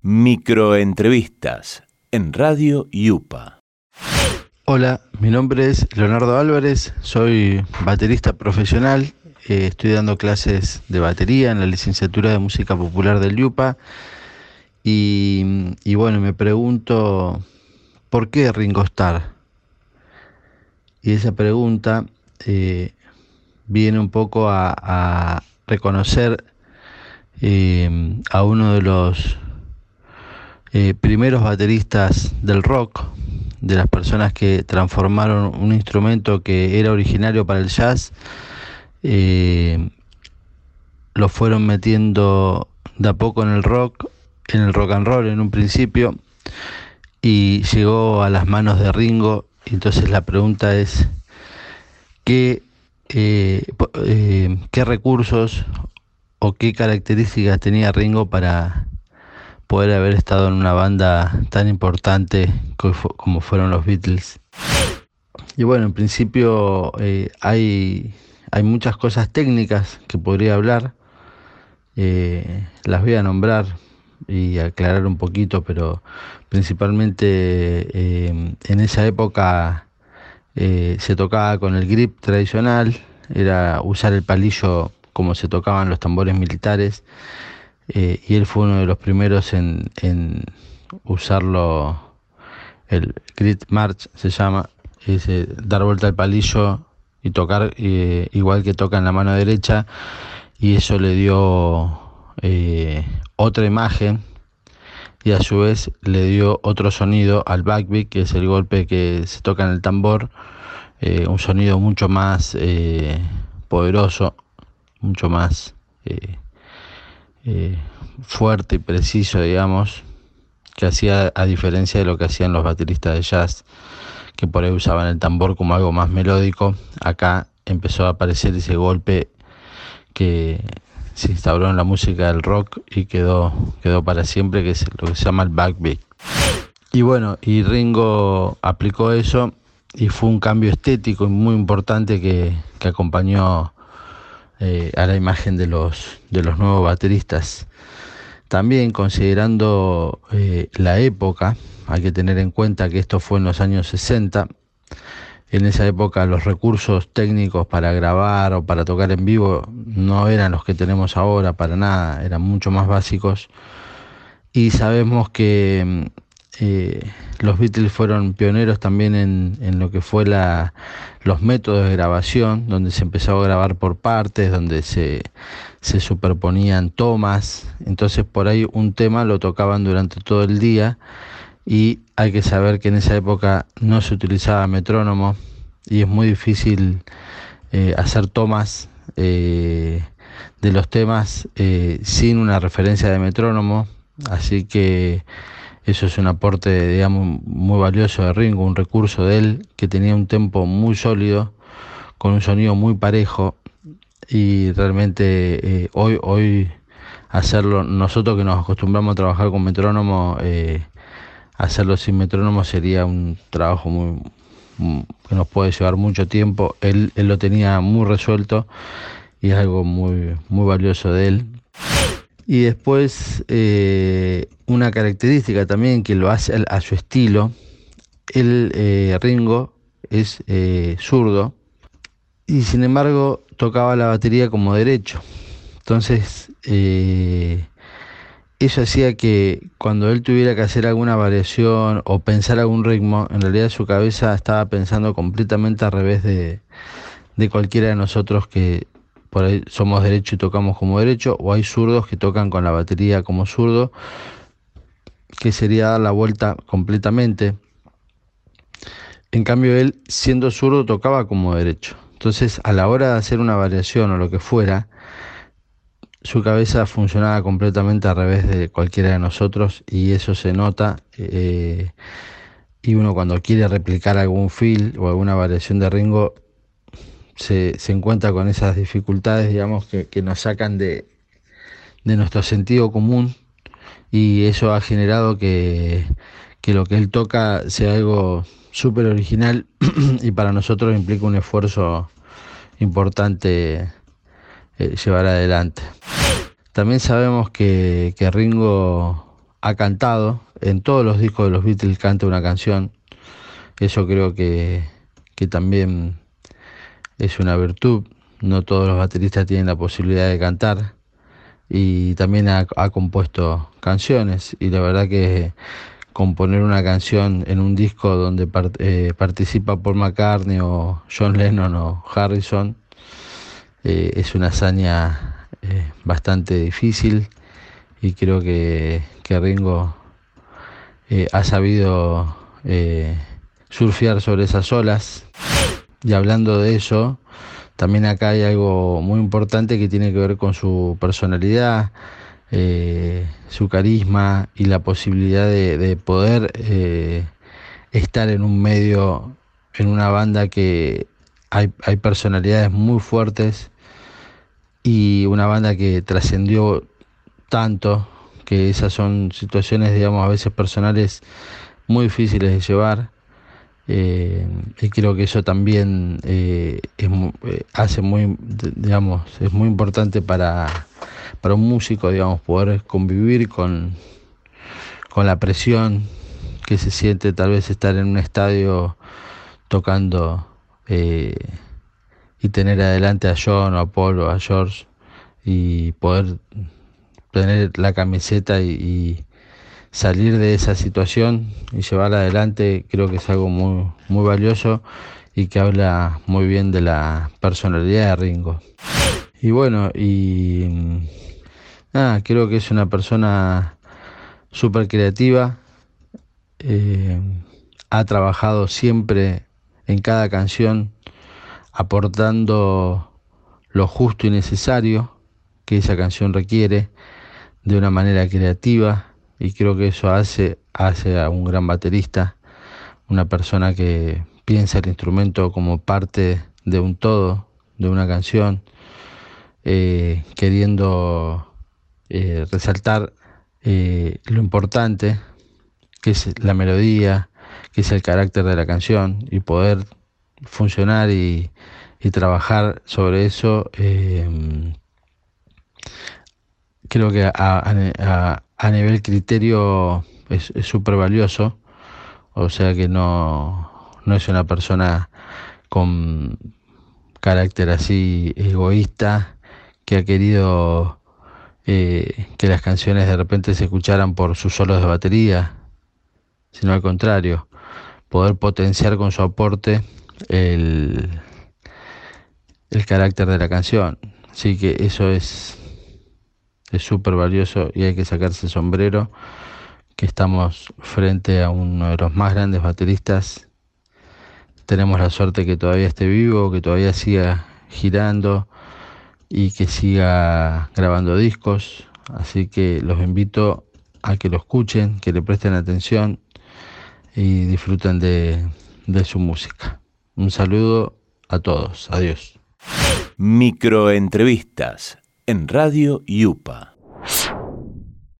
Microentrevistas en Radio Yupa. Hola, mi nombre es Leonardo Álvarez, soy baterista profesional, eh, estoy dando clases de batería en la licenciatura de música popular del Yupa y, bueno, me pregunto, ¿por qué Ringo Starr? Y esa pregunta eh, viene un poco a, reconocer eh, a uno de los eh, primeros bateristas del rock, de las personas que transformaron un instrumento que era originario para el jazz, eh, lo fueron metiendo de a poco en el rock, en el rock and roll en un principio, y llegó a las manos de Ringo. Entonces la pregunta es, ¿qué, eh, qué recursos o qué características tenía Ringo para poder haber estado en una banda tan importante como fueron los Beatles. Y bueno, en principio eh, hay, hay muchas cosas técnicas que podría hablar. Eh, las voy a nombrar y aclarar un poquito, pero principalmente eh, en esa época se tocaba con el grip tradicional, era usar el palillo como se tocaban los tambores militares eh, y él fue uno de los primeros en, usarlo, el Grid March se llama, es dar vuelta al palillo y tocar eh, igual que toca en la mano derecha y eso le dio eh, otra imagen y a su vez le dio otro sonido al backbeat que es el golpe que se toca en el tambor un sonido mucho más poderoso mucho más eh, fuerte y preciso, digamos, que hacía a diferencia de lo que hacían los bateristas de jazz, que por ahí usaban el tambor como algo más melódico. Acá empezó a aparecer ese golpe que se instauró en la música del rock y quedó, quedó para siempre, que es lo que se llama el backbeat. Y bueno, y Ringo aplicó eso y fue un cambio estético muy importante que, que acompañó eh, a la imagen de los, de los nuevos bateristas. También considerando eh, la época, hay que tener en cuenta que esto fue en los años 60. En esa época los recursos técnicos para grabar o para tocar en vivo no eran los que tenemos ahora, para nada, eran mucho más básicos. Y sabemos que eh, los Beatles fueron pioneros también en, lo que fue la, los métodos de grabación, donde se empezó a grabar por partes, donde se, se superponían tomas. Entonces por ahí un tema lo tocaban durante todo el día y hay que saber que en esa época no se utilizaba metrónomo y es muy difícil eh, hacer tomas eh, de los temas sin una referencia de metrónomo. Así que eso es un aporte, digamos, muy valioso de Ringo, un recurso de él que tenía un tempo muy sólido, con un sonido muy parejo y realmente eh, hoy, hoy hacerlo, nosotros que nos acostumbramos a trabajar con metrónomo, eh, hacerlo sin metrónomo sería un trabajo muy, que nos puede llevar mucho tiempo. Él, lo tenía muy resuelto y es algo muy, muy valioso de él. Y después eh, una característica también que lo hace a su estilo, el eh, Ringo es eh, zurdo y sin embargo tocaba la batería como derecho. Entonces eso hacía que cuando él tuviera que hacer alguna variación o pensar algún ritmo, en realidad su cabeza estaba pensando completamente al revés de, de cualquiera de nosotros que por ahí somos derecho y tocamos como derecho, o hay zurdos que tocan con la batería como zurdo, que sería dar la vuelta completamente. En cambio, él, siendo zurdo, tocaba como derecho. Entonces, a la hora de hacer una variación o lo que fuera, su cabeza funcionaba completamente al revés de cualquiera de nosotros y eso se nota. Eh, y uno cuando quiere replicar algún feel o alguna variación de Ringo, se, encuentra con esas dificultades, digamos, que, que nos sacan de, de, nuestro sentido común y eso ha generado que, que lo que él toca sea algo súper original y para nosotros implica un esfuerzo importante eh, llevar adelante. También sabemos que, que Ringo ha cantado, en todos los discos de los Beatles canta una canción. Eso creo que, que también es una virtud. No todos los bateristas tienen la posibilidad de cantar. Y también ha, compuesto canciones. Y la verdad que componer una canción en un disco donde eh, participa Paul McCartney o John Lennon o Harrison eh, es una hazaña eh, bastante difícil y creo que, que Ringo ha sabido surfear sobre esas olas y hablando de eso también acá hay algo muy importante que tiene que ver con su personalidad eh, su carisma y la posibilidad de, poder eh, estar en un medio, en una banda que hay, hay personalidades muy fuertes y una banda que trascendió tanto que esas son situaciones, digamos, a veces personales muy difíciles de llevar. Eh, y creo que eso también hace muy, digamos, es muy importante para, para un músico, digamos, poder convivir con, con la presión que se siente tal vez estar en un estadio tocando eh, y tener adelante a John o a Paul o a George y poder tener la camiseta y, salir de esa situación y llevarla adelante creo que es algo muy, muy valioso y que habla muy bien de la personalidad de Ringo. Y bueno, y Ah, creo que es una persona súper creativa. Eh, ha trabajado siempre en cada canción aportando lo justo y necesario que esa canción requiere de una manera creativa y creo que eso hace, hace a un gran baterista, una persona que piensa el instrumento como parte de un todo, de una canción, eh, queriendo eh, resaltar eh, lo importante que es la melodía, que es el carácter de la canción y poder funcionar y, trabajar sobre eso. Creo que a, nivel criterio es súper valioso, o sea que no, no es una persona con carácter así egoísta que ha querido eh, que las canciones de repente se escucharan por sus solos de batería, sino al contrario, poder potenciar con su aporte el, el carácter de la canción. Así que eso es es súper valioso y hay que sacarse el sombrero que estamos frente a uno de los más grandes bateristas. Tenemos la suerte que todavía esté vivo, que todavía siga girando, y que siga grabando discos. Así que los invito a que lo escuchen, que le presten atención y disfruten de, de su música. Un saludo a todos. Adiós. Microentrevistas en Radio Yupa.